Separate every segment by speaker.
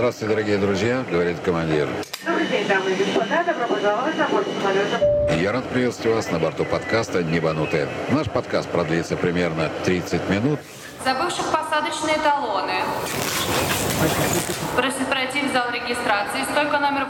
Speaker 1: Здравствуйте, дорогие друзья, говорит командир.
Speaker 2: Добрый день, дамы и господа. Добро пожаловать на борт самолета.
Speaker 1: Я рад приветствовать вас на борту подкаста «Небанутые». Наш подкаст продлится примерно 30 минут.
Speaker 3: Забывших посадочные талоны. Просит пройти в зал регистрации. Стойка номер...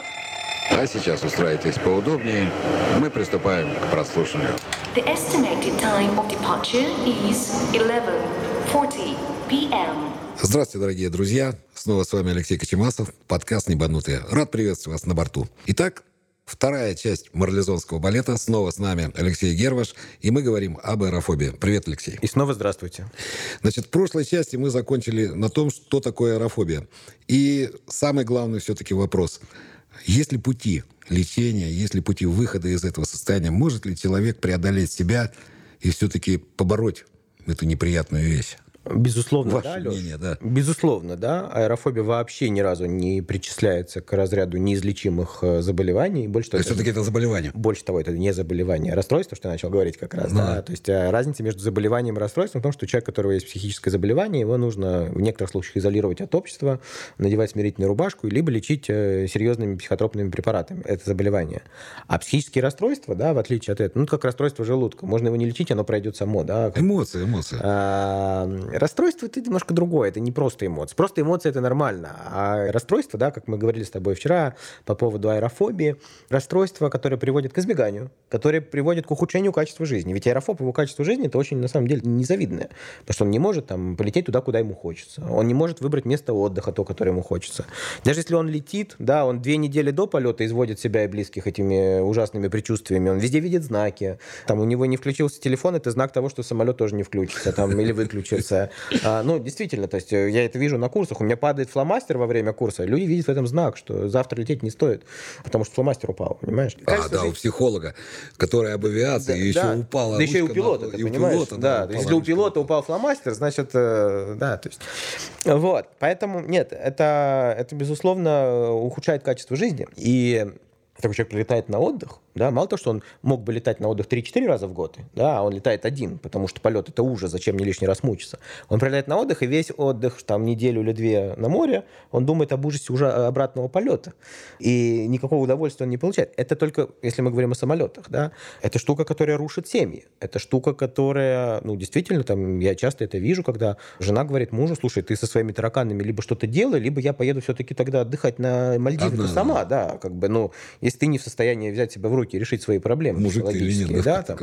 Speaker 1: А сейчас устраивайтесь поудобнее. Мы приступаем к прослушиванию.
Speaker 4: The estimated time of departure is 11:40 p.m.
Speaker 1: Здравствуйте, дорогие друзья. Снова с вами Алексей Кочемасов, подкаст «Небанутые». Рад приветствовать вас на борту. Итак, вторая часть марлезонского балета. Снова с нами Алексей Герваш, и мы говорим об аэрофобии. Привет, Алексей.
Speaker 5: И снова здравствуйте.
Speaker 1: Значит, в прошлой части мы закончили на том, что такое аэрофобия. И самый главный все-таки вопрос. Есть ли пути лечения, есть ли пути выхода из этого состояния? Может ли человек преодолеть себя и все-таки побороть эту неприятную вещь?
Speaker 5: Безусловно,
Speaker 1: Ваше
Speaker 5: да,
Speaker 1: мнение, да.
Speaker 5: Безусловно, да. Аэрофобия вообще ни разу не причисляется к разряду неизлечимых э, заболеваний. Больше
Speaker 1: То
Speaker 5: того,
Speaker 1: есть все-таки это заболевание?
Speaker 5: Больше того, это не заболевание, а расстройство, что я начал говорить как раз.
Speaker 1: Да.
Speaker 5: Да. То есть э, разница между заболеванием и расстройством в том, что человек, у которого есть психическое заболевание, его нужно в некоторых случаях изолировать от общества, надевать смирительную рубашку, либо лечить э, серьезными психотропными препаратами. Это заболевание. А психические расстройства, да, в отличие от этого, ну, как расстройство желудка, можно его не лечить, оно пройдет само, да, как
Speaker 1: Эмоции, эмоции.
Speaker 5: а, Расстройство это немножко другое, это не просто эмоции. Просто эмоции это нормально. А расстройство, да, как мы говорили с тобой вчера по поводу аэрофобии, расстройство, которое приводит к избеганию, которое приводит к ухудшению качества жизни. Ведь аэрофоб, его качество жизни, это очень, на самом деле, незавидное. Потому что он не может там полететь туда, куда ему хочется. Он не может выбрать место отдыха, то, которое ему хочется. Даже если он летит, да, он две недели до полета изводит себя и близких этими ужасными предчувствиями. Он везде видит знаки. Там у него не включился телефон, это знак того, что самолет тоже не включится там, или выключится. А, ну, действительно, то есть э, я это вижу на курсах. У меня падает фломастер во время курса. Люди видят в этом знак, что завтра лететь не стоит, потому что фломастер упал, понимаешь?
Speaker 1: А, да, у психолога, который об авиации,
Speaker 5: да,
Speaker 1: еще
Speaker 5: да.
Speaker 1: упала
Speaker 5: Да еще и у пилота,
Speaker 1: на-
Speaker 5: ты
Speaker 1: и
Speaker 5: понимаешь?
Speaker 1: пилота,
Speaker 5: да,
Speaker 1: упала
Speaker 5: если у пилота упал фломастер, значит, э, да, то есть... Вот, поэтому, нет, это, это, безусловно, ухудшает качество жизни. И такой человек прилетает на отдых, да, мало того, что он мог бы летать на отдых 3-4 раза в год, да, а он летает один, потому что полет это ужас, зачем мне лишний раз мучиться. Он прилетает на отдых, и весь отдых, там, неделю или две на море, он думает об ужасе уже обратного полета. И никакого удовольствия он не получает. Это только, если мы говорим о самолетах, да, это штука, которая рушит семьи. Это штука, которая, ну, действительно, там, я часто это вижу, когда жена говорит мужу, слушай, ты со своими тараканами либо что-то делай, либо я поеду все-таки тогда отдыхать на Мальдивы сама, да, как бы, ну, если ты не в состоянии взять себя в руки и решить свои проблемы
Speaker 1: Мужик ты или нет,
Speaker 5: психологические,
Speaker 1: да,
Speaker 5: там,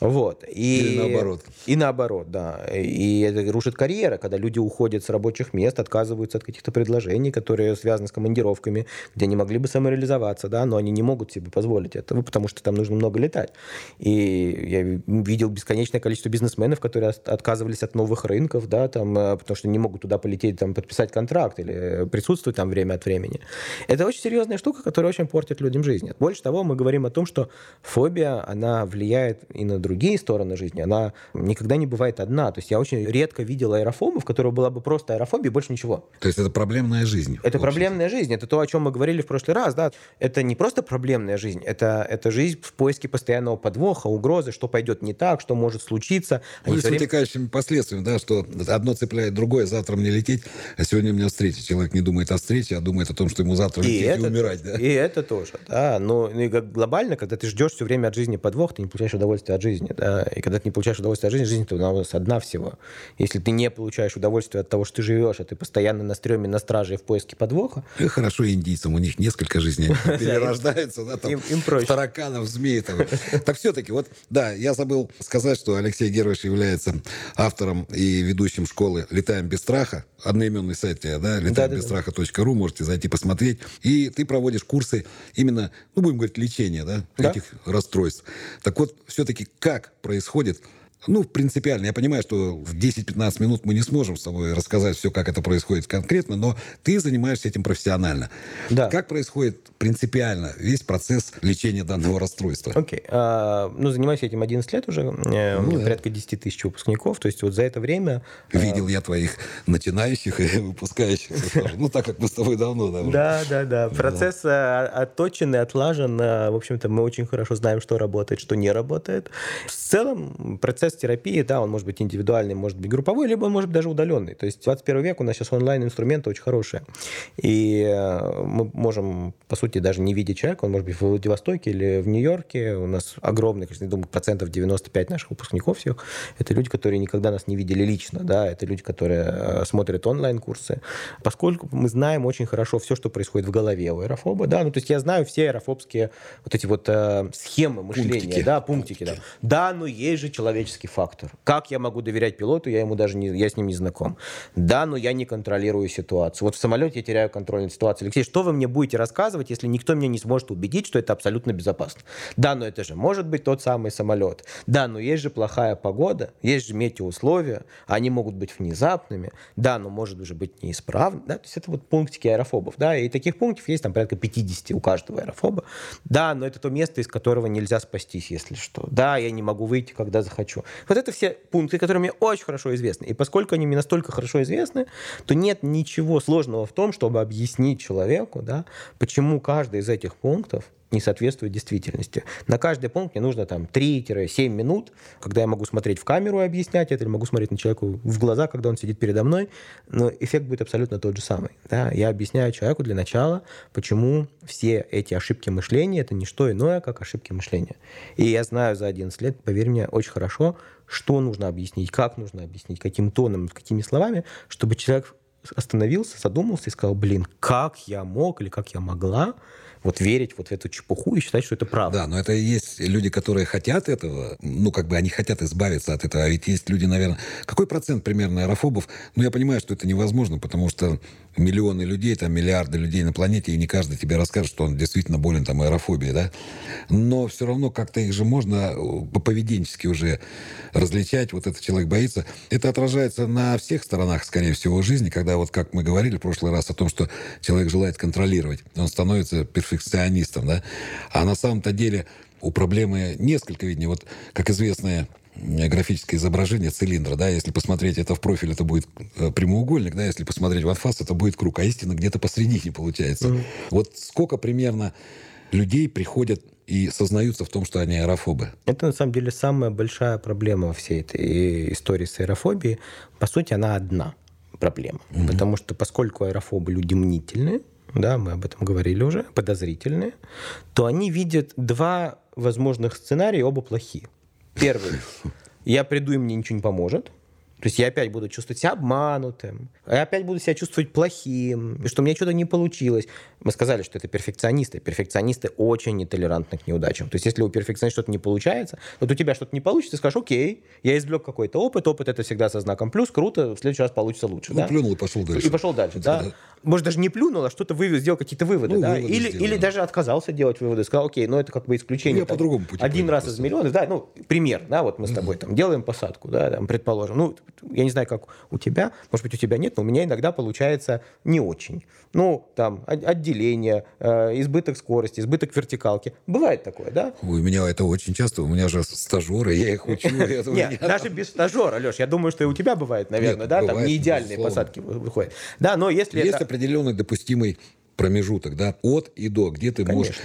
Speaker 5: вот. И,
Speaker 1: Или наоборот.
Speaker 5: И наоборот, да. И это рушит карьера, когда люди уходят с рабочих мест, отказываются от каких-то предложений, которые связаны с командировками, где они могли бы самореализоваться, да, но они не могут себе позволить этого, потому что там нужно много летать. И я видел бесконечное количество бизнесменов, которые от- отказывались от новых рынков, да, там, э, потому что не могут туда полететь, там, подписать контракт или присутствовать там время от времени. Это очень серьезная штука, которая очень портит людям жизнь. Больше того, мы говорим о том, что фобия, она влияет и на другие стороны жизни. Она никогда не бывает одна. То есть я очень редко видел аэрофобов, у которого была бы просто аэрофобия и больше ничего.
Speaker 1: То есть это проблемная жизнь.
Speaker 5: Это
Speaker 1: в
Speaker 5: проблемная жизнь. Это то, о чем мы говорили в прошлый раз. Да? Это не просто проблемная жизнь, это, это жизнь в поиске постоянного подвоха, угрозы, что пойдет не так, что может случиться. Они
Speaker 1: Ну,
Speaker 5: всё
Speaker 1: с
Speaker 5: время-
Speaker 1: вытекающими последствиями, да, что одно цепляет другое, завтра мне лететь, а сегодня у меня встреча. Человек не думает о встрече, а думает о том, что ему завтра
Speaker 5: И
Speaker 1: лететь и,
Speaker 5: это,
Speaker 1: умирать, да?
Speaker 5: и это тоже, да. Но ну, и как глобально, когда ты ждешь все время от жизни подвох, ты не получаешь удовольствие от жизни, да. И когда ты не получаешь удовольствие от жизни, жизнь то у нас одна всего. Если ты не получаешь удовольствие от того, что ты живешь, а ты постоянно на стреме, на страже в поиске подвоха,
Speaker 1: И хорошо индийцам, у них несколько жизней, перерождаются, да, там, тараканов, змей. Там. Так все-таки, вот, да, я забыл сказать, что Алексей Герович является автором и ведущим школы «Летаем без страха», одноименный сайт, да, летаембесстраха.ру, можете зайти посмотреть. И ты проводишь курсы именно, ну, будем говорить, лечения, да,
Speaker 5: Да.
Speaker 1: этих расстройств. Так вот, все-таки как происходит Ну, принципиально. Я понимаю, что в 10-15 минут мы не сможем с тобой рассказать все, как это происходит конкретно, но ты занимаешься этим профессионально.
Speaker 5: Да.
Speaker 1: Как происходит принципиально весь процесс лечения данного расстройства?
Speaker 5: Окей. А, ну, занимаюсь этим 11 лет уже. Э, У меня
Speaker 1: да.
Speaker 5: порядка 10 тысяч выпускников. То есть вот за это время... э,
Speaker 1: Видел я твоих начинающих и выпускающихся. тоже. Ну, так как мы с тобой давно, да.
Speaker 5: Да, да. Процесс э, отточен и отлажен. В общем-то, мы очень хорошо знаем, что работает, что не работает. В целом, процесс процесс терапии, да, он может быть индивидуальный, может быть групповой, либо он может быть даже удаленный. То есть 21 век у нас сейчас онлайн-инструменты очень хорошие. И э, мы можем, по сути, даже не видеть человека, он может быть в Владивостоке или в Нью-Йорке. У нас огромный, конечно, я думаю, процентов 95 наших выпускников всех. Это люди, которые никогда нас не видели лично, да, это люди, которые э, смотрят онлайн-курсы. Поскольку мы знаем очень хорошо все, что происходит в голове у аэрофоба, да, ну, то есть я знаю все аэрофобские вот эти вот э, схемы мышления,
Speaker 1: Пунктики.
Speaker 5: да, пунктики, да. Да, но есть же человеческий фактор. Как я могу доверять пилоту, я ему даже не, я с ним не знаком. Да, но я не контролирую ситуацию. Вот в самолете я теряю контроль над ситуацией. Алексей, что вы мне будете рассказывать, если никто меня не сможет убедить, что это абсолютно безопасно? Да, но это же может быть тот самый самолет. Да, но есть же плохая погода, есть же метеоусловия, они могут быть внезапными. Да, но может уже быть неисправно. Да? То есть это вот пунктики аэрофобов. Да? И таких пунктов есть там порядка 50 у каждого аэрофоба. Да, но это то место, из которого нельзя спастись, если что. Да, я не могу выйти, когда захочу. Вот это все пункты, которые мне очень хорошо известны. И поскольку они мне настолько хорошо известны, то нет ничего сложного в том, чтобы объяснить человеку, да, почему каждый из этих пунктов не соответствует действительности. На каждый пункт мне нужно там 3-7 минут, когда я могу смотреть в камеру и объяснять это, или могу смотреть на человека в глаза, когда он сидит передо мной, но эффект будет абсолютно тот же самый. Да? Я объясняю человеку для начала, почему все эти ошибки мышления — это не что иное, как ошибки мышления. И я знаю за 11 лет, поверь мне, очень хорошо, что нужно объяснить, как нужно объяснить, каким тоном, какими словами, чтобы человек остановился, задумался и сказал, блин, как я мог или как я могла вот верить вот в эту чепуху и считать, что это правда.
Speaker 1: Да, но это есть люди, которые хотят этого, ну, как бы они хотят избавиться от этого, а ведь есть люди, наверное... Какой процент примерно аэрофобов? Ну, я понимаю, что это невозможно, потому что миллионы людей, там, миллиарды людей на планете, и не каждый тебе расскажет, что он действительно болен там аэрофобией, да? Но все равно как-то их же можно по-поведенчески уже различать, вот этот человек боится. Это отражается на всех сторонах, скорее всего, жизни, когда вот, как мы говорили в прошлый раз о том, что человек желает контролировать, он становится перфекционистом, да? А на самом-то деле у проблемы несколько виднее. Вот, как известное графическое изображение цилиндра, да, если посмотреть это в профиль, это будет э, прямоугольник, да, если посмотреть в анфас, это будет круг, а истина где-то посредине получается. Mm-hmm. Вот сколько примерно людей приходят и сознаются в том, что они аэрофобы.
Speaker 5: Это, на самом деле, самая большая проблема во всей этой истории с аэрофобией. По сути, она одна проблема. Mm-hmm. Потому что поскольку аэрофобы люди мнительные, да, мы об этом говорили уже, подозрительные, то они видят два возможных сценария, оба плохие. Первый. Я приду, и мне ничего не поможет. То есть я опять буду чувствовать себя обманутым, я опять буду себя чувствовать плохим, и что у меня что-то не получилось. Мы сказали, что это перфекционисты. Перфекционисты очень нетолерантны к неудачам. То есть если у перфекциониста что-то не получается, вот у тебя что-то не получится, ты скажешь, окей, я извлек какой-то опыт, опыт это всегда со знаком плюс, круто, в следующий раз получится лучше.
Speaker 1: Ну,
Speaker 5: да?
Speaker 1: плюнул и пошел дальше.
Speaker 5: И пошел дальше, да.
Speaker 1: да.
Speaker 5: Может, даже не плюнул, а что-то вывел, сделал какие-то выводы,
Speaker 1: Ну,
Speaker 5: да.
Speaker 1: выводы
Speaker 5: Или, или
Speaker 1: да.
Speaker 5: даже отказался делать выводы, сказал, окей, ну это как бы исключение.
Speaker 1: Я
Speaker 5: там,
Speaker 1: по другому пути
Speaker 5: Один раз
Speaker 1: просто.
Speaker 5: из миллионов, да, ну, пример, да, вот мы с тобой там делаем посадку, да, там, предположим. Ну, я не знаю, как у тебя, может быть, у тебя нет, но у меня иногда получается не очень. Ну, там, от- отделение, э, избыток скорости, избыток вертикалки. Бывает такое, да?
Speaker 1: У меня это очень часто. У меня же стажеры, я их учу.
Speaker 5: Нет, даже без стажера, Леш, я думаю, что и у тебя бывает, наверное, да, там не идеальные посадки вы- выходят. Да, но если это...
Speaker 1: определенный допустимый промежуток, да, от и до, где ты можешь...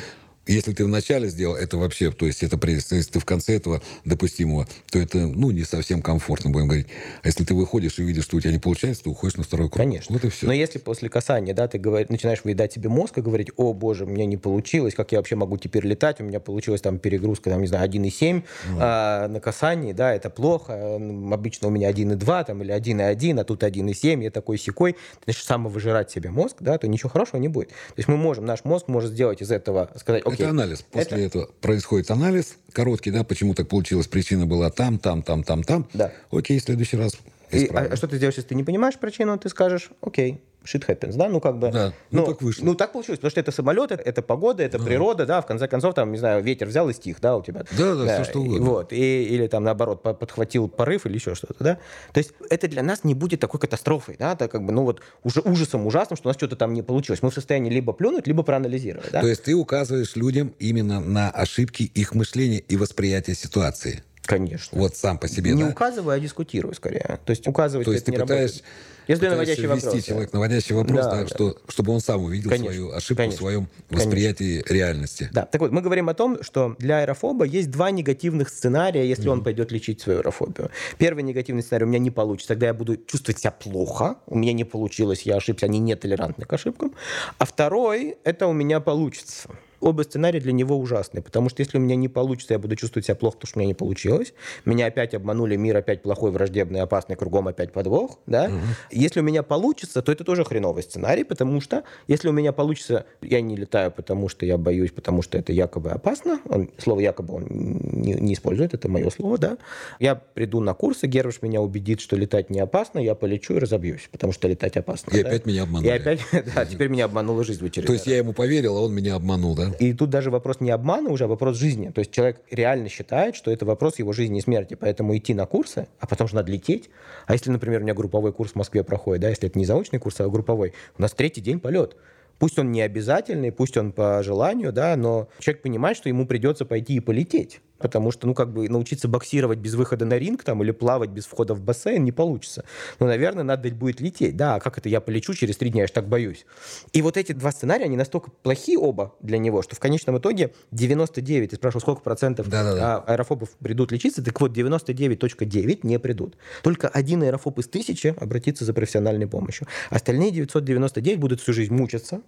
Speaker 1: Если ты вначале сделал, это вообще, то есть это если ты в конце этого допустимого, то это, ну, не совсем комфортно, будем говорить. А если ты выходишь и видишь, что у тебя не получается, то уходишь на второй круг.
Speaker 5: Конечно.
Speaker 1: Вот и все.
Speaker 5: Но если после касания, да, ты говоришь, начинаешь выедать себе мозг и говорить, о, боже, у меня не получилось, как я вообще могу теперь летать, у меня получилась там перегрузка, там, не знаю, 1,7 а, на касании, да, это плохо, обычно у меня 1,2 там, или 1,1, а тут 1,7, я такой секой, ты начнешь самовыжирать себе мозг, да, то ничего хорошего не будет. То есть мы можем, наш мозг может сделать из этого, сказать, окей.
Speaker 1: Это анализ. После
Speaker 5: это-
Speaker 1: этого происходит анализ короткий, да, почему так получилось, причина была там, там, там, там, там.
Speaker 5: Да.
Speaker 1: Окей, в следующий раз
Speaker 5: И, а, а что ты сделаешь, если ты не понимаешь причину, ты скажешь, окей, shit happens, да, ну как бы...
Speaker 1: Да, ну, так вышло.
Speaker 5: Ну так получилось, потому что это самолет, это, погода, это природа, да, в конце концов, там, не знаю, ветер взял и стих, да, у тебя.
Speaker 1: Да, да, всё что
Speaker 5: и
Speaker 1: угодно.
Speaker 5: Вот, и, или там наоборот, по- подхватил порыв или еще что-то, да. То есть это для нас не будет такой катастрофой, да, это как бы, ну вот, уже ужасом ужасным, что у нас что-то там не получилось. Мы в состоянии либо плюнуть, либо проанализировать, да.
Speaker 1: То есть ты указываешь людям именно на ошибки их мышления и восприятия ситуации.
Speaker 5: Конечно.
Speaker 1: Вот сам по себе,
Speaker 5: не
Speaker 1: да?
Speaker 5: указываю, а дискутирую скорее. То есть указывать
Speaker 1: То есть ты
Speaker 5: не
Speaker 1: пытаешь,
Speaker 5: работает. Если наводящий
Speaker 1: ввести
Speaker 5: вопрос.
Speaker 1: человек наводящий вопрос,
Speaker 5: Да,
Speaker 1: да,
Speaker 5: да.
Speaker 1: Что, чтобы он сам увидел
Speaker 5: Конечно,
Speaker 1: свою ошибку
Speaker 5: конечно,
Speaker 1: в своем
Speaker 5: конечно.
Speaker 1: восприятии реальности.
Speaker 5: Да, так вот, мы говорим о том, что для аэрофоба есть два негативных сценария, если он пойдет лечить свою аэрофобию. Первый негативный сценарий у меня не получится, тогда я буду чувствовать себя плохо, у меня не получилось, я ошибся, они нетолерантны к ошибкам. А второй, это у меня получится. Оба сценария для него ужасны, потому что если у меня не получится, я буду чувствовать себя плохо, потому что у меня не получилось. Меня опять обманули, мир опять плохой, враждебный, опасный, кругом опять подвох. Да? Если у меня получится, то это тоже хреновый сценарий, потому что если у меня получится, я не летаю, потому что я боюсь, потому что это якобы опасно. Он, слово якобы он не, не использует, это мое слово, да. Я приду на курсы, Гервиш меня убедит, что летать не опасно, я полечу и разобьюсь, потому что летать опасно.
Speaker 1: И
Speaker 5: да.
Speaker 1: опять меня обманули.
Speaker 5: И опять, да, теперь меня обманула жизнь в очередной
Speaker 1: То есть я ему поверил, а он меня обманул, да?
Speaker 5: И тут даже вопрос не обмана уже, а вопрос жизни. То есть человек реально считает, что это вопрос его жизни и смерти. Поэтому идти на курсы, а потом же надо лететь. А если, например, у меня групповой курс в Москве проходит, да, если это не заочный курс, а групповой, у нас третий день полет. Пусть он не обязательный, пусть он по желанию, да, но человек понимает, что ему придется пойти и полететь. Потому что, ну, как бы научиться боксировать без выхода на ринг там или плавать без входа в бассейн не получится. Ну, наверное, надо будет лететь. Да, а как это я полечу через три дня, я ж так боюсь. И вот эти два сценария, они настолько плохи оба для него, что в конечном итоге 99, ты спрашивал, сколько процентов
Speaker 1: Да-да-да.
Speaker 5: а, аэрофобов придут лечиться, так вот 99.9 не придут. Только один аэрофоб из тысячи обратится за профессиональной помощью. Остальные 999 будут всю жизнь мучиться,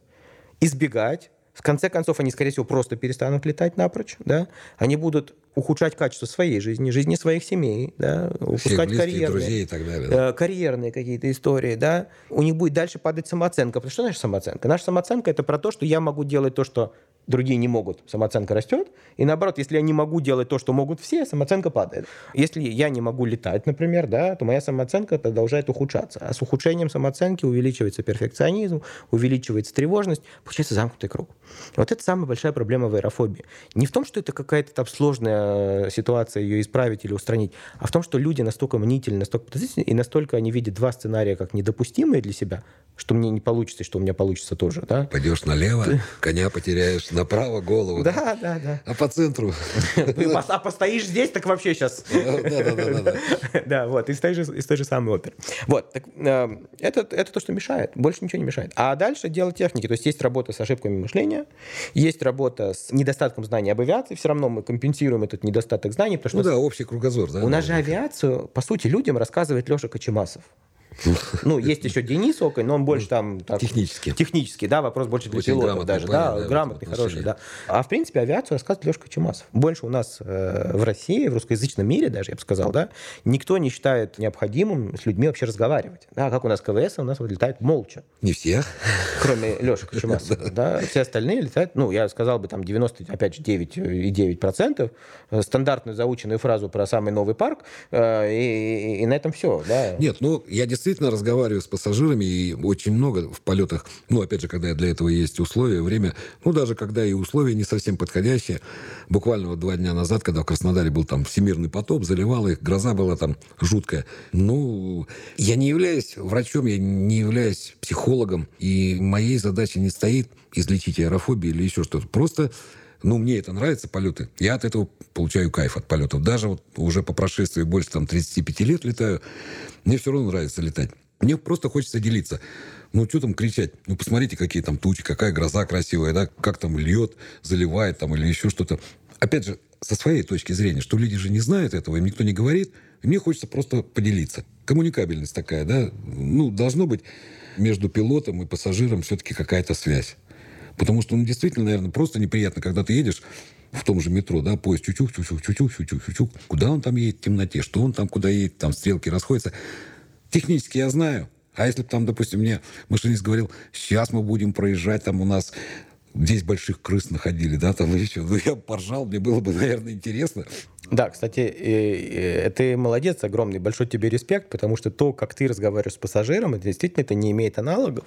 Speaker 5: избегать. В конце концов, они, скорее всего, просто перестанут летать напрочь. Да? Они будут ухудшать качество своей жизни, жизни своих семей, да? Упускать карьерные,
Speaker 1: друзей и так далее. да.
Speaker 5: э, карьерные какие-то истории. Да? У них будет дальше падать самооценка. Потому что наша самооценка? Наша самооценка – это про то, что я могу делать то, что другие не могут. Самооценка растет. И наоборот, если я не могу делать то, что могут все, самооценка падает. Если я не могу летать, например, да, то моя самооценка продолжает ухудшаться. А с ухудшением самооценки увеличивается перфекционизм, увеличивается тревожность, получается замкнутый круг. Вот это самая большая проблема в аэрофобии. Не в том, что это какая-то там сложная ситуация, ее исправить или устранить, а в том, что люди настолько мнительны, настолько подозрительны, и настолько они видят два сценария как недопустимые для себя, что мне не получится, и что у меня получится тоже. Да,
Speaker 1: Пойдешь налево, коня потеряешь, направо голову.
Speaker 5: да, да. да.
Speaker 1: А по центру?
Speaker 5: А постоишь здесь, так вообще сейчас.
Speaker 1: Да-да-да.
Speaker 5: Да, вот, из той же, из той же самой оперы. Вот, так, э, это, это то, что мешает. Больше ничего не мешает. А дальше дело техники. То есть есть работа с ошибками мышления, есть работа с недостатком знаний об авиации. Все равно мы компенсируем этот недостаток знаний, потому что
Speaker 1: Ну
Speaker 5: у нас-
Speaker 1: да, общий кругозор. да,
Speaker 5: у нас же авиацию, по сути, людям рассказывает Леша Кочемасов. Ну, есть еще Денис Окой, но он больше там... так,
Speaker 1: Технически.
Speaker 5: Технически, да, вопрос больше для
Speaker 1: Очень
Speaker 5: пилотов
Speaker 1: грамотный
Speaker 5: даже.
Speaker 1: парень,
Speaker 5: да, грамотный, хороший, да. А в принципе авиацию рассказывает Леша Кочемасов. Больше у нас э, в России, в русскоязычном мире даже, я бы сказал, да, никто не считает необходимым с людьми вообще разговаривать. Да, как у нас КВС, у нас вот летает молча
Speaker 1: Не всех.
Speaker 5: кроме Леши Кочемасова, да, все остальные летают, ну, я сказал бы, там, 90, опять же, 9,9%, э, стандартную заученную фразу про самый новый парк, э, и, и- и на этом все, да.
Speaker 1: Нет, ну, я действительно разговариваю с пассажирами, и очень много в полетах, ну, опять же, когда для этого есть условия, время, ну, даже когда и условия не совсем подходящие. Буквально вот два дня назад, когда в Краснодаре был там всемирный потоп, заливал их, гроза была там жуткая. Ну, я не являюсь врачом, я не являюсь психологом, и моей задачей не стоит излечить аэрофобию или еще что-то. Просто ну, мне это нравится, полеты. Я от этого получаю кайф от полетов. Даже вот уже по прошествии больше там 35 лет летаю, мне все равно нравится летать. Мне просто хочется делиться. Ну, что там кричать? Ну, посмотрите, какие там тучи, какая гроза красивая, да, как там льет, заливает там или еще что-то. Опять же, со своей точки зрения, что люди же не знают этого, им никто не говорит, мне хочется просто поделиться. Коммуникабельность такая, да, ну, должно быть между пилотом и пассажиром все-таки какая-то связь. Потому что, ну, действительно, наверное, просто неприятно, когда ты едешь в том же метро, да, поезд чучук, чучук, чучук, чучук, чучук. Куда он там едет в темноте? Что он там куда едет? Там стрелки расходятся. Технически я знаю. А если бы там, допустим, мне машинист говорил, сейчас мы будем проезжать, там у нас здесь больших крыс находили, да, там еще. Ну, я поржал, мне было бы, наверное, интересно.
Speaker 5: Да, кстати, ты молодец, огромный, большой тебе респект, потому что то, как ты разговариваешь с пассажиром, это действительно это не имеет аналогов.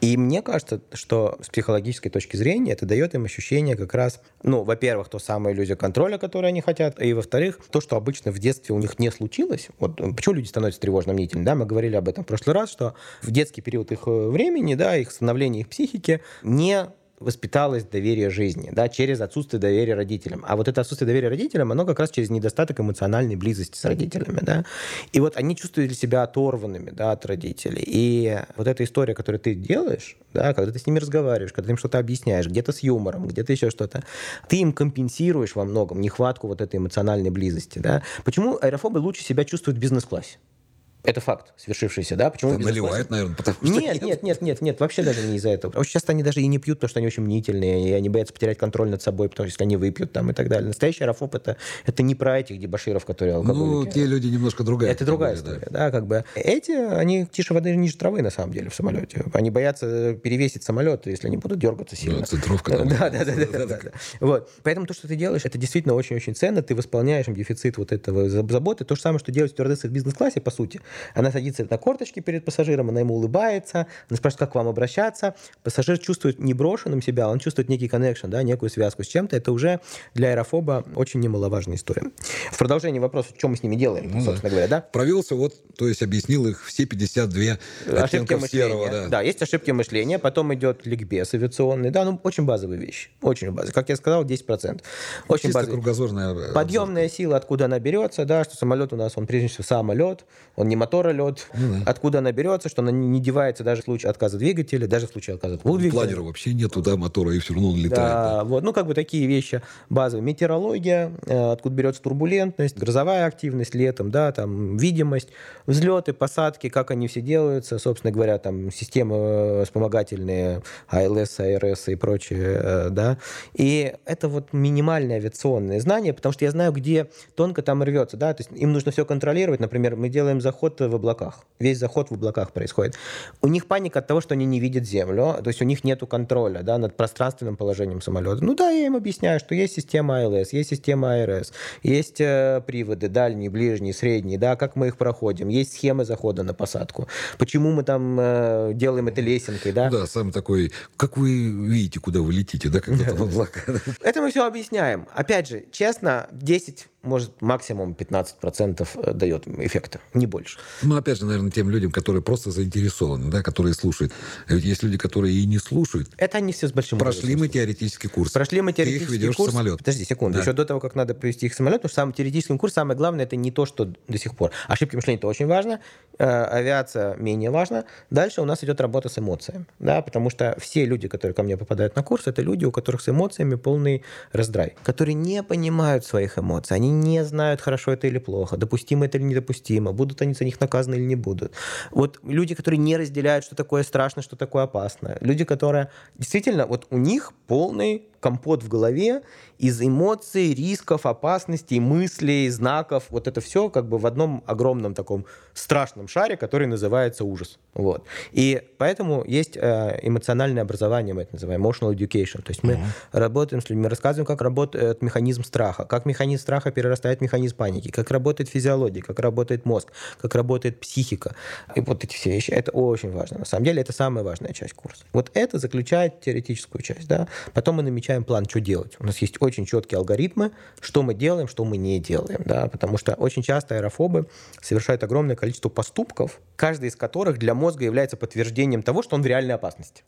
Speaker 5: И мне кажется, что с психологической точки зрения это дает им ощущение как раз, ну, во-первых, то самая иллюзия контроля, которую они хотят, и во-вторых, то, что обычно в детстве у них не случилось. Вот э, почему люди становятся тревожно-мнительными, да, мы говорили об этом в прошлый раз, что в детский период их э, времени, да, их становления их психики не воспиталось доверие жизни, да, через отсутствие доверия родителям. А вот это отсутствие доверия родителям, оно как раз через недостаток эмоциональной близости с родителями, да. И вот они чувствовали себя оторванными, да, от родителей. И вот эта история, которую ты делаешь, да, когда ты с ними разговариваешь, когда ты им что-то объясняешь, где-то с юмором, где-то еще что-то, ты им компенсируешь во многом нехватку вот этой эмоциональной близости, да. Почему аэрофобы лучше себя чувствуют в бизнес-классе? Это факт, свершившийся, да? Почему
Speaker 1: Да,
Speaker 5: бизнес-классе?
Speaker 1: наливают, наверное, потому что
Speaker 5: Нет, нет, нет, нет, нет, вообще даже не из-за этого. Очень часто они даже и не пьют, потому что они очень мнительные, и они боятся потерять контроль над собой, потому что если они выпьют там и так далее. Настоящий аэрофоб это, это не про этих дебаширов, которые
Speaker 1: Ну,
Speaker 5: алкоголики.
Speaker 1: те люди немножко другая.
Speaker 5: Это другая история, да. как бы. Эти, они тише воды, ниже травы, на самом деле, в самолете. Они боятся перевесить самолет, если они будут дергаться сильно.
Speaker 1: Ну, центровка там.
Speaker 5: Да, да, да, да, да, да. Вот. Поэтому то, что ты делаешь, это действительно очень-очень ценно. Ты восполняешь им дефицит вот этого заб- заботы. То же самое, что делает стюардесса в бизнес-классе, по сути. Она садится на корточки перед пассажиром, она ему улыбается, она спрашивает, как к вам обращаться. Пассажир чувствует не брошенным себя, он чувствует некий коннекшн, да, некую связку с чем-то. Это уже для аэрофоба очень немаловажная история. В продолжении вопроса, что мы с ними делаем,
Speaker 1: Ну да.
Speaker 5: собственно говоря, да?
Speaker 1: Провелся вот, то есть объяснил их все 52
Speaker 5: ошибки
Speaker 1: оттенков
Speaker 5: мышления.
Speaker 1: серого, да.
Speaker 5: да, есть ошибки мышления, потом идет ликбез авиационный, да, ну, очень базовые вещи, очень базовые. Как я сказал, 10%. Очень
Speaker 1: Чисто
Speaker 5: базовые.
Speaker 1: кругозорная... э,
Speaker 5: Подъемная сила, откуда она берется, да, что самолет у нас, он прежде всего самолет, он не моторолет,
Speaker 1: Ну
Speaker 5: откуда она берется, что она не девается даже в случае отказа двигателя, даже в случае отказа двух двигателей.
Speaker 1: Планера вообще нету, да, мотора, и все равно он летает.
Speaker 5: Да,
Speaker 1: да.
Speaker 5: вот, ну, как бы такие вещи базовые. Метеорология, э, откуда берется турбулентность, грозовая активность летом, да, там, видимость, взлеты, посадки, как они все делаются, собственно говоря, там, системы э, вспомогательные, АЛС, АРС и прочее, э, да. И это вот минимальные авиационные знания, потому что я знаю, где тонко там рвется, да, то есть им нужно все контролировать. Например, мы делаем заход в облаках, весь заход в облаках происходит. У них паника от того, что они не видят землю, то есть у них нет контроля, да, над пространственным положением самолета. Ну да, я им объясняю, что есть система АЛС, есть система АРС, есть э, приводы дальние, ближние, средние, да, как мы их проходим, есть схемы захода на посадку, почему мы там э, делаем это лесенкой, да.
Speaker 1: Да, самый такой, как вы видите, куда вы летите, да, когда там облака.
Speaker 5: Это мы все объясняем. Опять же, честно, 10, может, максимум 15% дает эффекта, не больше.
Speaker 1: Ну, опять же, наверное, тем людям, которые просто заинтересованы, да, которые слушают. А ведь есть люди, которые и не слушают.
Speaker 5: Это они все с большим
Speaker 1: Прошли мы теоретический курс.
Speaker 5: Прошли мы
Speaker 1: Ты их
Speaker 5: теоретический
Speaker 1: ведешь
Speaker 5: курс.
Speaker 1: в самолет.
Speaker 5: Подожди секунду.
Speaker 1: Да.
Speaker 5: Еще до того, как надо привести их в самолет, потому что в самом теоретическом курсе самое главное это не то, что до сих пор. Ошибки мышления это очень важно, э, авиация менее важно. Дальше у нас идет работа с эмоциями, да, потому что все люди, которые ко мне попадают на курс, это люди, у которых с эмоциями полный раздрай, которые не понимают своих эмоций, они не знают, хорошо это или плохо, допустимо это или недопустимо, будут они за них наказаны или не будут. Вот люди, которые не разделяют, что такое страшно, что такое опасно, люди, которые действительно, вот у них полный компот в голове из эмоций, рисков, опасностей, мыслей, знаков. Вот это все как бы в одном огромном таком страшном шаре, который называется ужас. Вот. И поэтому есть э, эмоциональное образование, мы это называем, emotional education. То есть мы работаем с людьми, рассказываем, как работает механизм страха, как механизм страха перерастает в механизм паники, как работает физиология, как работает мозг, как работает психика. И вот эти все вещи, это очень важно. На самом деле это самая важная часть курса. Вот это заключает теоретическую часть. Да? Потом мы намечаем план, что делать. У нас есть очень четкие алгоритмы, что мы делаем, что мы не делаем. Да? Потому что очень часто аэрофобы совершают огромное количество поступков, каждый из которых для мозга является подтверждением того, что он в реальной опасности.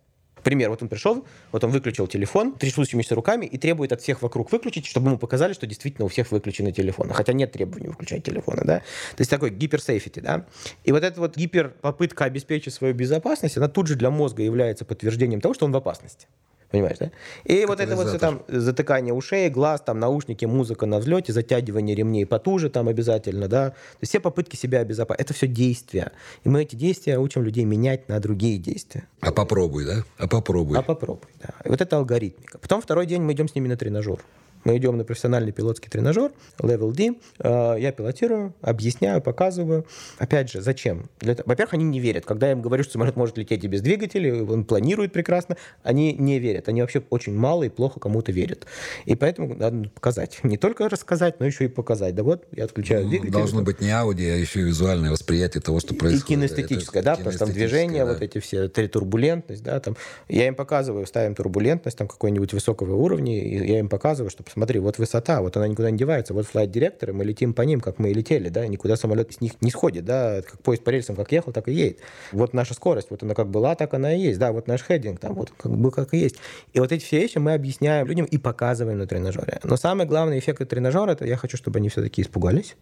Speaker 5: Пример, вот он пришел, вот он выключил телефон, трясущимися руками и требует от всех вокруг выключить, чтобы ему показали, что действительно у всех выключены телефоны. Хотя нет требований выключать телефоны, да. То есть такой гиперсейфити, да. И вот эта вот гипер попытка обеспечить свою безопасность, она тут же для мозга является подтверждением того, что он в опасности. Понимаешь, да? И вот это вот все там затыкание ушей, глаз, там наушники, музыка на взлете, затягивание ремней потуже там обязательно, да. То есть все попытки себя обезопасить. Это все действия. И мы эти действия учим людей менять на другие действия.
Speaker 1: А попробуй, да? А попробуй.
Speaker 5: А попробуй, да. И вот это алгоритмика. Потом второй день мы идем с ними на тренажер. Мы идем на профессиональный пилотский тренажер, Level D. Э, Я пилотирую, объясняю, показываю. Опять же, зачем? Для Во-первых, они не верят. Когда я им говорю, что самолет может лететь и без двигателей, он планирует прекрасно, они не верят. Они вообще очень мало и плохо кому-то верят. И поэтому надо показать. Не только рассказать, но еще и показать. Да вот, я отключаю
Speaker 1: Ну,
Speaker 5: двигатель.
Speaker 1: Должно быть не аудио, а еще и визуальное восприятие того, что
Speaker 5: И
Speaker 1: происходит.
Speaker 5: кинестетическое,
Speaker 1: Это
Speaker 5: да, потому что там движения,
Speaker 1: кинестетическое,
Speaker 5: вот эти все, три турбулентность, да, там. Я им показываю, ставим турбулентность там какой-нибудь высокого уровня, и я им показываю, чтобы смотри, вот высота, вот она никуда не девается, вот флайт-директоры, мы летим по ним, как мы и летели, да, никуда самолет с них не сходит, да, как поезд по рельсам как ехал, так и едет. Вот наша скорость, вот она как была, так она и есть, да, вот наш хединг, там вот как бы как и есть. И вот эти все вещи мы объясняем людям и показываем на тренажере. Но самый главный эффект тренажера, это я хочу, чтобы они все-таки испугались,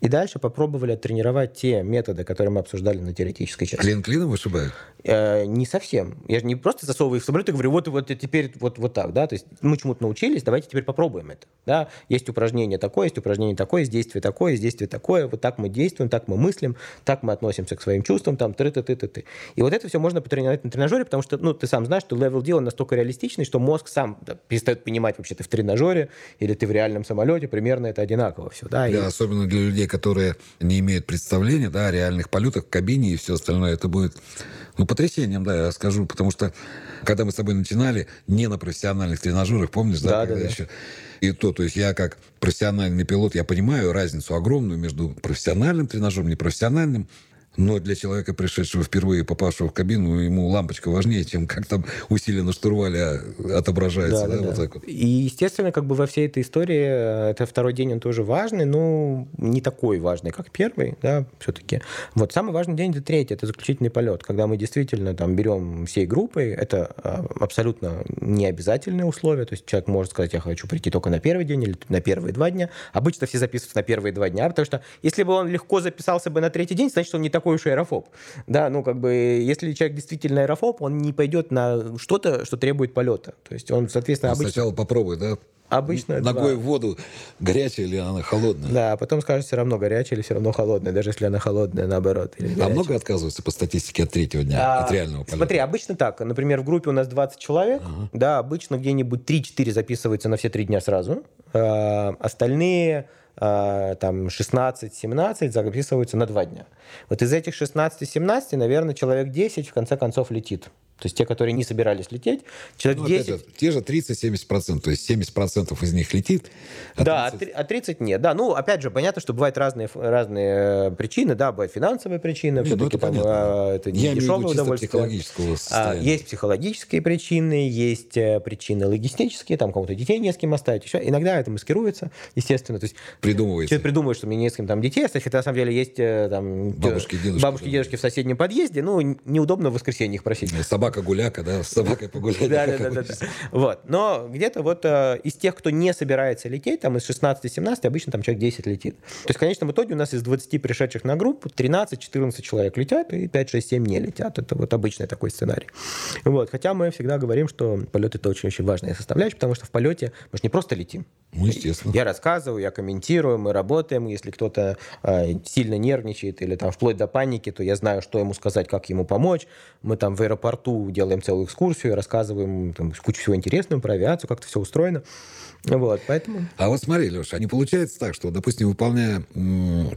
Speaker 5: и дальше попробовали тренировать те методы, которые мы обсуждали на теоретической части.
Speaker 1: Клин клином вышибают?
Speaker 5: Э, не совсем. Я же не просто засовываю их в самолет и говорю, вот, вот теперь вот, вот так, да, то есть мы чему-то научились, давайте теперь попробуем это, да. Есть упражнение такое, есть упражнение такое, есть действие такое, есть действие такое, вот так мы действуем, так мы мыслим, так мы относимся к своим чувствам, там, ты ты ты ты ты И вот это все можно потренировать на тренажере, потому что, ну, ты сам знаешь, что level D настолько реалистичный, что мозг сам да, перестает понимать, вообще ты в тренажере или ты в реальном самолете, примерно это одинаково все, да.
Speaker 1: Да,
Speaker 5: и...
Speaker 1: особенно для людей, которые не имеют представления, да, о реальных полетах в кабине и все остальное, это будет, ну, потрясением, да, я скажу, потому что, когда мы с тобой начинали, не на профессиональных тренажерах, помнишь, да,
Speaker 5: Да,
Speaker 1: когда
Speaker 5: да, да.
Speaker 1: еще... И то, то есть я как профессиональный пилот, я понимаю разницу огромную между профессиональным тренажером и непрофессиональным, но для человека, пришедшего впервые, попавшего в кабину, ему лампочка важнее, чем как там усилие на штурвале а, отображается, да, вот так вот.
Speaker 5: И, естественно, как бы во всей этой истории э, это второй день, он тоже важный, но не такой важный, как первый, да, все-таки. Вот самый важный день это третий, это заключительный полет, когда мы действительно там берем всей группой, это а, абсолютно не обязательное условие, то есть человек может сказать, я хочу прийти только на первый день или на первые два дня. Обычно все записываются на первые два дня, потому что если бы он легко записался бы на третий день, значит, он не такой уж и аэрофоб. Да, ну как бы, если человек действительно аэрофоб, он не пойдет на что-то, что требует полета. То есть он, соответственно, обычно...
Speaker 1: Сначала попробуй, да?
Speaker 5: Обычно
Speaker 1: Ногой
Speaker 5: два.
Speaker 1: в воду, горячая или она холодная?
Speaker 5: Да, а потом скажешь, все равно горячая или все равно холодная, даже если она холодная, наоборот.
Speaker 1: А
Speaker 5: горячая.
Speaker 1: много отказываются по статистике от третьего дня,
Speaker 5: А,
Speaker 1: от реального полета?
Speaker 5: Смотри, обычно так. Например, в группе у нас 20 человек. Да, обычно где-нибудь 3-4 записываются на все три дня сразу. А, остальные там 16-17 записываются на два дня. Вот из этих 16-17, наверное, человек 10 в конце концов летит. То есть те, которые не собирались лететь, человек
Speaker 1: Ну, опять
Speaker 5: 10...
Speaker 1: же, те же 30-70%, то есть 70% из них летит, а
Speaker 5: да,
Speaker 1: 30
Speaker 5: а три- а 30 нет. Да, ну, опять же, понятно, что бывают разные, разные э, причины, да, бывают финансовые причины,
Speaker 1: Не, ну,
Speaker 5: все-таки
Speaker 1: это
Speaker 5: там, а, это не
Speaker 1: Я
Speaker 5: дешевое удовольствие.
Speaker 1: психологического
Speaker 5: А,
Speaker 1: состояния.
Speaker 5: Есть психологические причины, есть э, причины логистические, там кому-то детей не с кем оставить, еще. Иногда это маскируется, естественно. То есть
Speaker 1: Придумывается.
Speaker 5: человек придумывает, что мне не с кем там детей оставить, хотя на самом деле есть э, там
Speaker 1: Бабушки, дедушки,
Speaker 5: бабушки,
Speaker 1: да.
Speaker 5: дедушки в соседнем подъезде, ну, неудобно в воскресенье их просить.
Speaker 1: Собака-гуляка, да, с собакой погулять.
Speaker 5: Да, да, да, да,
Speaker 1: обычно.
Speaker 5: да. Вот. Но где-то вот э, из тех, кто не собирается лететь, там из 16-17 обычно там человек 10 летит. То есть в конечном итоге у нас из 20 пришедших на группу 13-14 человек летят, и 5-6-7 не летят. Это вот обычный такой сценарий. Вот. Хотя мы всегда говорим, что полет это очень-очень важная составляющая, потому что в полете мы же не просто летим.
Speaker 1: Ну, естественно.
Speaker 5: Я рассказываю, я комментирую, мы работаем. Если кто-то э, сильно нервничает или там вплоть до паники, то я знаю, что ему сказать, как ему помочь. Мы там в аэропорту делаем целую экскурсию, рассказываем там, кучу всего интересного про авиацию, как это все устроено. Вот, поэтому...
Speaker 1: А вот смотри, Леша, а не получается так, что, допустим, выполняя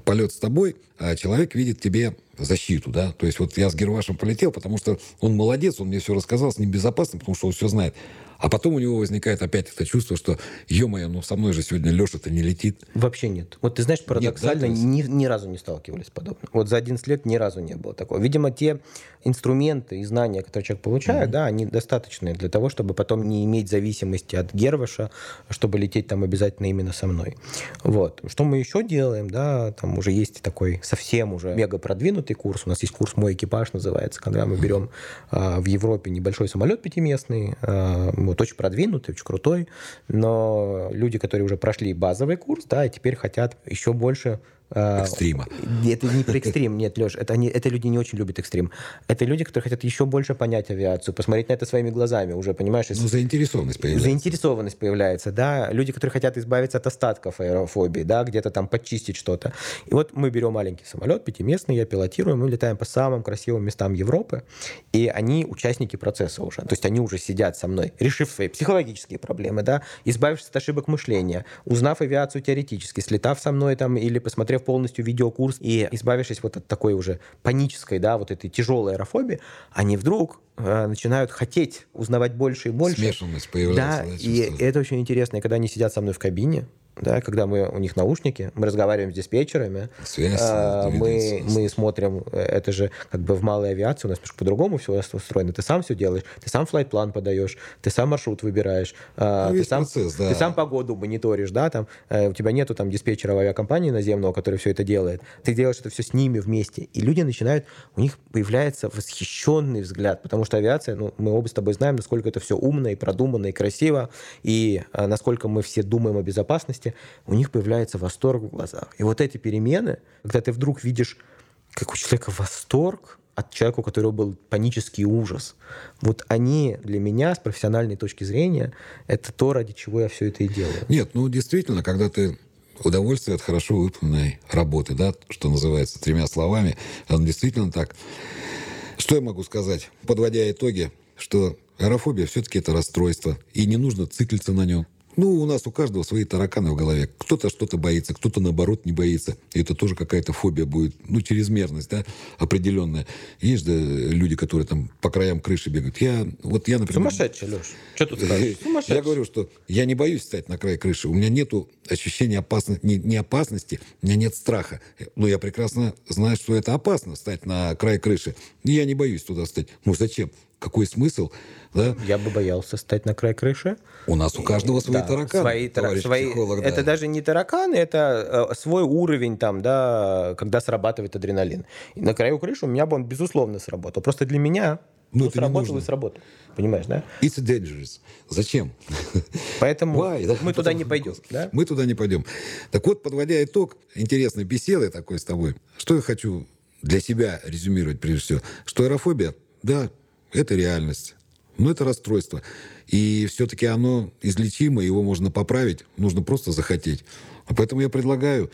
Speaker 1: полет с тобой, а человек видит тебе защиту, да? То есть вот я с Гервашем полетел, потому что он молодец, он мне все рассказал, с ним безопасно, потому что он все знает. А потом у него возникает опять это чувство, что, ё-моё, ну со мной же сегодня Леша-то не летит.
Speaker 5: Вообще нет. Вот ты знаешь, парадоксально,
Speaker 1: есть-
Speaker 5: ни, ни разу не сталкивались с подобным. Вот за 11 лет ни разу не было такого. Видимо, те инструменты и знания, которые человек получает, да, они достаточные для того, чтобы потом не иметь зависимости от Герваша, чтобы лететь там обязательно именно со мной. Вот. Что мы еще делаем, да, там уже есть такой совсем уже мега продвинутый курс. У нас есть курс «Мой экипаж» называется, когда мы берем а, в Европе небольшой самолет пятиместный, а, вот очень продвинутый, очень крутой, но люди, которые уже прошли базовый курс, да, и теперь хотят еще больше
Speaker 1: Экстрима.
Speaker 5: Это не про экстрим, нет, Леш, это, они, это люди не очень любят экстрим. Это люди, которые хотят еще больше понять авиацию, посмотреть на это своими глазами, уже, понимаешь,
Speaker 1: Ну, заинтересованность появляется.
Speaker 5: Заинтересованность появляется, да. Люди, которые хотят избавиться от остатков аэрофобии, да, где-то там подчистить что-то. И вот мы берем маленький самолет, пятиместный, я пилотирую, мы летаем по самым красивым местам Европы, и они участники процесса уже. То есть они уже сидят со мной, решив свои психологические проблемы, да, избавившись от ошибок мышления, узнав авиацию теоретически, слетав со мной там или посмотрев полностью видеокурс и избавившись вот от такой уже панической, да, вот этой тяжелой аэрофобии, они вдруг э, начинают хотеть узнавать больше и больше.
Speaker 1: Смешанность появляется.
Speaker 5: Да,
Speaker 1: да,
Speaker 5: и
Speaker 1: чувство.
Speaker 5: это очень интересно, и когда они сидят со мной в кабине, да, когда мы у них наушники, мы разговариваем с диспетчерами,
Speaker 1: Связь,
Speaker 5: а, мы, мы смотрим, э, это же как бы в малой авиации у нас немножко по-другому все устроено. Ты сам все делаешь, ты сам флайт-план подаешь, ты сам маршрут выбираешь, а,
Speaker 1: Ну,
Speaker 5: ты, сам,
Speaker 1: процесс, да.
Speaker 5: ты сам погоду мониторишь, да, там, э, у тебя нету там диспетчера в авиакомпании наземного, который все это делает. Ты делаешь это все с ними вместе, и люди начинают, у них появляется восхищенный взгляд, потому что авиация, ну, мы оба с тобой знаем, насколько это все умно и продуманно и красиво, и а, насколько мы все думаем о безопасности, у них появляется восторг в глазах. И вот эти перемены, когда ты вдруг видишь, как у человека восторг от человека, у которого был панический ужас, вот они для меня с профессиональной точки зрения, это то, ради чего я все это и делаю.
Speaker 1: Нет, ну действительно, когда ты удовольствие от хорошо выполненной работы, да, что называется, тремя словами, оно действительно так. Что я могу сказать, подводя итоги, что аэрофобия все-таки это расстройство, и не нужно циклиться на нем. Ну, у нас у каждого свои тараканы в голове. Кто-то что-то боится, кто-то, наоборот, не боится. И это тоже какая-то фобия будет. Ну, чрезмерность, да, определенная. Есть же люди, которые там по краям крыши бегают. Я, вот я, например...
Speaker 5: Сумасшедший, Леш. Что тут скажешь?
Speaker 1: Я говорю, что я не боюсь встать на край крыши. У меня нет ощущения опасности, не, не опасности, у меня нет страха. Но я прекрасно знаю, что это опасно встать на край крыши. И я не боюсь туда встать. Ну зачем? Какой смысл? Да?
Speaker 5: Я бы боялся стать на край крыши.
Speaker 1: У нас у каждого свои
Speaker 5: Да,
Speaker 1: тараканы,
Speaker 5: свои тара- свои-
Speaker 1: психолог. да.
Speaker 5: Это даже не тараканы, это э, свой уровень там, да, когда срабатывает адреналин. И на краю крыши у меня бы он, безусловно, сработал. Просто для меня
Speaker 1: Ну, не
Speaker 5: сработал и сработал. Понимаешь, да?
Speaker 1: It's dangerous. Зачем?
Speaker 5: Поэтому
Speaker 1: Why,
Speaker 5: мы туда не пойдем. Да?
Speaker 1: Мы туда не пойдем. Так вот, подводя итог интересной беседы такой с тобой, что я хочу для себя резюмировать прежде всего, что аэрофобия, да, это реальность, но это расстройство. И все-таки оно излечимо, его можно поправить, нужно просто захотеть. А Поэтому я предлагаю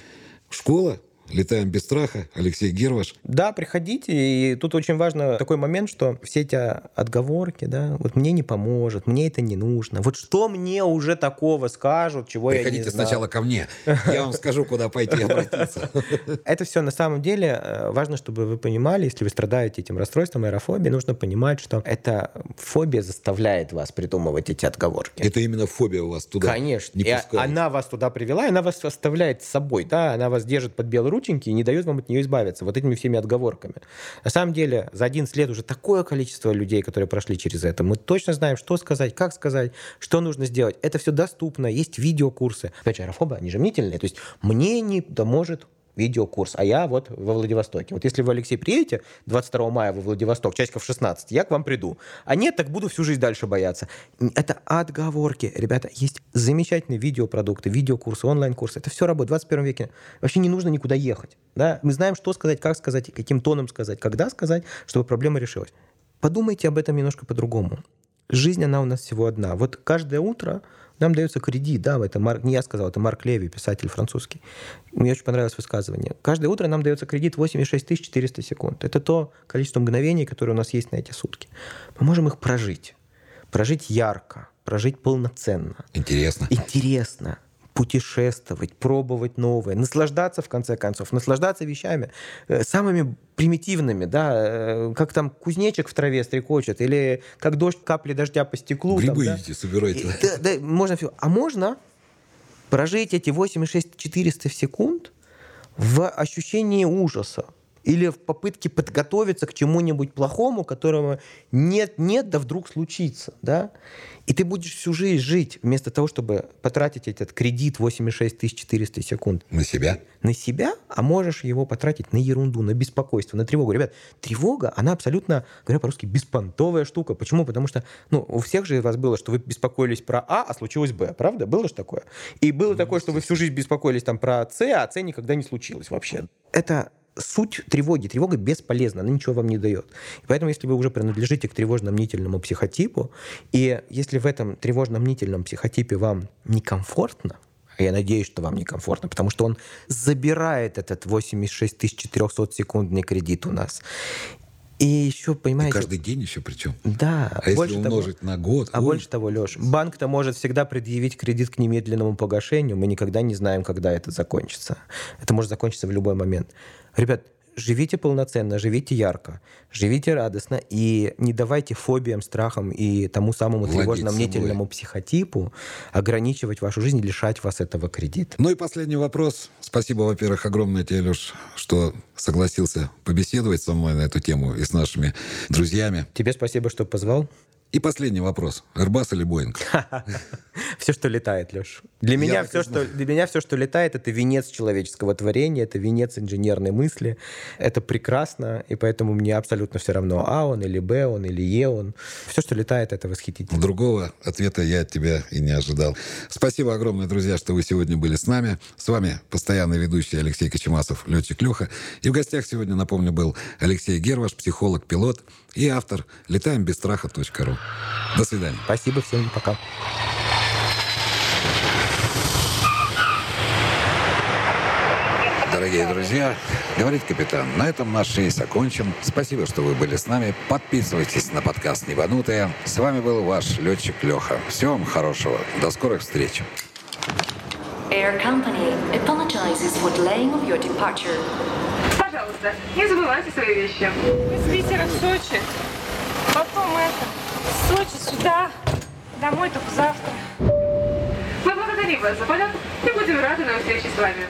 Speaker 1: школа, летаем без страха, Алексей Герваш.
Speaker 5: Да, приходите. И тут очень важно такой момент, что все эти отговорки, да, вот мне не поможет, мне это не нужно. Вот что мне уже такого скажут, чего я
Speaker 1: Приходите
Speaker 5: не знаю.
Speaker 1: сначала ко мне, я вам скажу, куда пойти обратиться.
Speaker 5: Это все на самом деле э, важно, чтобы вы понимали, если вы страдаете этим расстройством аэрофобии, нужно понимать, что эта фобия заставляет вас придумывать эти отговорки.
Speaker 1: Это именно фобия у вас туда
Speaker 5: Конечно.
Speaker 1: не
Speaker 5: И
Speaker 1: пускает.
Speaker 5: она вас туда привела, она вас оставляет с собой, да, она вас держит под белые рученьки и не дает вам от нее избавиться вот этими всеми отговорками. На самом деле, за 11 лет уже такое количество людей, которые прошли через это. Мы точно знаем, что сказать, как сказать, что нужно сделать. Это все доступно, есть видеокурсы. Опять же, аэрофобы, они же мнительные. То есть мне не поможет видеокурс, а я вот во Владивостоке. Вот если вы, Алексей, приедете 22 мая во Владивосток, часиков 16, я к вам приду. А нет, так буду всю жизнь дальше бояться. Это отговорки. Ребята, есть замечательные видеопродукты, видеокурсы, онлайн-курсы. Это все работает в 21 веке. Вообще не нужно никуда ехать. Да? Мы знаем, что сказать, как сказать, каким тоном сказать, когда сказать, чтобы проблема решилась. Подумайте об этом немножко по-другому. Жизнь, она у нас всего одна. Вот каждое утро нам дается кредит, да, это Марк, не я сказал, это Марк Леви, писатель французский. Мне очень понравилось высказывание. Каждое утро нам дается кредит 86 400 секунд. Это то количество мгновений, которые у нас есть на эти сутки. Мы можем их прожить. Прожить ярко, прожить полноценно,
Speaker 1: Интересно.
Speaker 5: интересно, путешествовать, пробовать новое, наслаждаться, в конце концов, наслаждаться вещами э, самыми примитивными, да, э, как там кузнечик в траве стрекочет, или как дождь, капли дождя по стеклу. там,
Speaker 1: Грибы
Speaker 5: да.
Speaker 1: идите, собирайте.
Speaker 5: И- да, да, можно все. А можно прожить эти 8,6 400 секунд в ощущении ужаса или в попытке подготовиться к чему-нибудь плохому, которого нет-нет, да вдруг случится, да? И ты будешь всю жизнь жить вместо того, чтобы потратить этот кредит 8,6 400 секунд
Speaker 1: На себя.
Speaker 5: на себя, а можешь его потратить на ерунду, на беспокойство, на тревогу. Ребят, тревога, она абсолютно, говоря по-русски, беспонтовая штука. Почему? Потому что, ну, у всех же из вас было, что вы беспокоились про А, а случилось Б, правда? Было же такое? И было такое, что вы всю жизнь беспокоились там про С, а С никогда не случилось вообще. Это суть тревоги. Тревога бесполезна, она ничего вам не дает. И поэтому, если вы уже принадлежите к тревожно-мнительному психотипу, и если в этом тревожно-мнительном психотипе вам некомфортно, а я надеюсь, что вам некомфортно, потому что он забирает этот 86 400 секундный кредит у нас. И еще,
Speaker 1: И
Speaker 5: понимаете...
Speaker 1: каждый день еще причем.
Speaker 5: Да.
Speaker 1: А если
Speaker 5: больше того-
Speaker 1: умножить на год?
Speaker 5: а
Speaker 1: ой,
Speaker 5: больше того, Леш, банк-то может всегда предъявить кредит к немедленному погашению. Мы никогда не знаем, когда это закончится. Это может закончиться в любой момент. Ребят, живите полноценно, живите ярко, живите радостно и не давайте фобиям, страхам и тому самому тревожно-мнительному психотипу ограничивать вашу жизнь, лишать вас этого кредита.
Speaker 1: Ну и последний вопрос. Спасибо, во-первых, огромное тебе, Леш, что согласился побеседовать со мной на эту тему и с нашими друзьями.
Speaker 5: Тебе спасибо, что позвал.
Speaker 1: И последний вопрос. Airbus или Boeing?
Speaker 5: Все, что летает, Леш. Для меня, все, что, для меня все, что летает, это венец человеческого творения, это венец инженерной мысли. Это прекрасно, и поэтому мне абсолютно все равно, А он или Б он или Е он. Все, что летает, это восхитительно.
Speaker 1: Другого ответа я от тебя и не ожидал. Спасибо огромное, друзья, что вы сегодня были с нами. С вами постоянный ведущий Алексей Кочемасов, летчик Леха. И в гостях сегодня, напомню, был Алексей Герваш, психолог, пилот и автор «Летаем без страха.ру». До свидания.
Speaker 5: Спасибо всем, пока.
Speaker 1: Дорогие друзья, говорит капитан, на этом наш рейс окончен. Спасибо, что вы были с нами. Подписывайтесь на подкаст «Небанутые». С вами был ваш летчик Леха. Всего вам хорошего. До скорых встреч.
Speaker 4: Air Company apologizes for delaying of your departure.
Speaker 2: Пожалуйста, не забывайте свои вещи.
Speaker 6: Мы с Питера в Сочи. Потом это, с Сочи сюда. Домой только завтра.
Speaker 2: Мы благодарим вас за полет и будем рады на встрече с вами.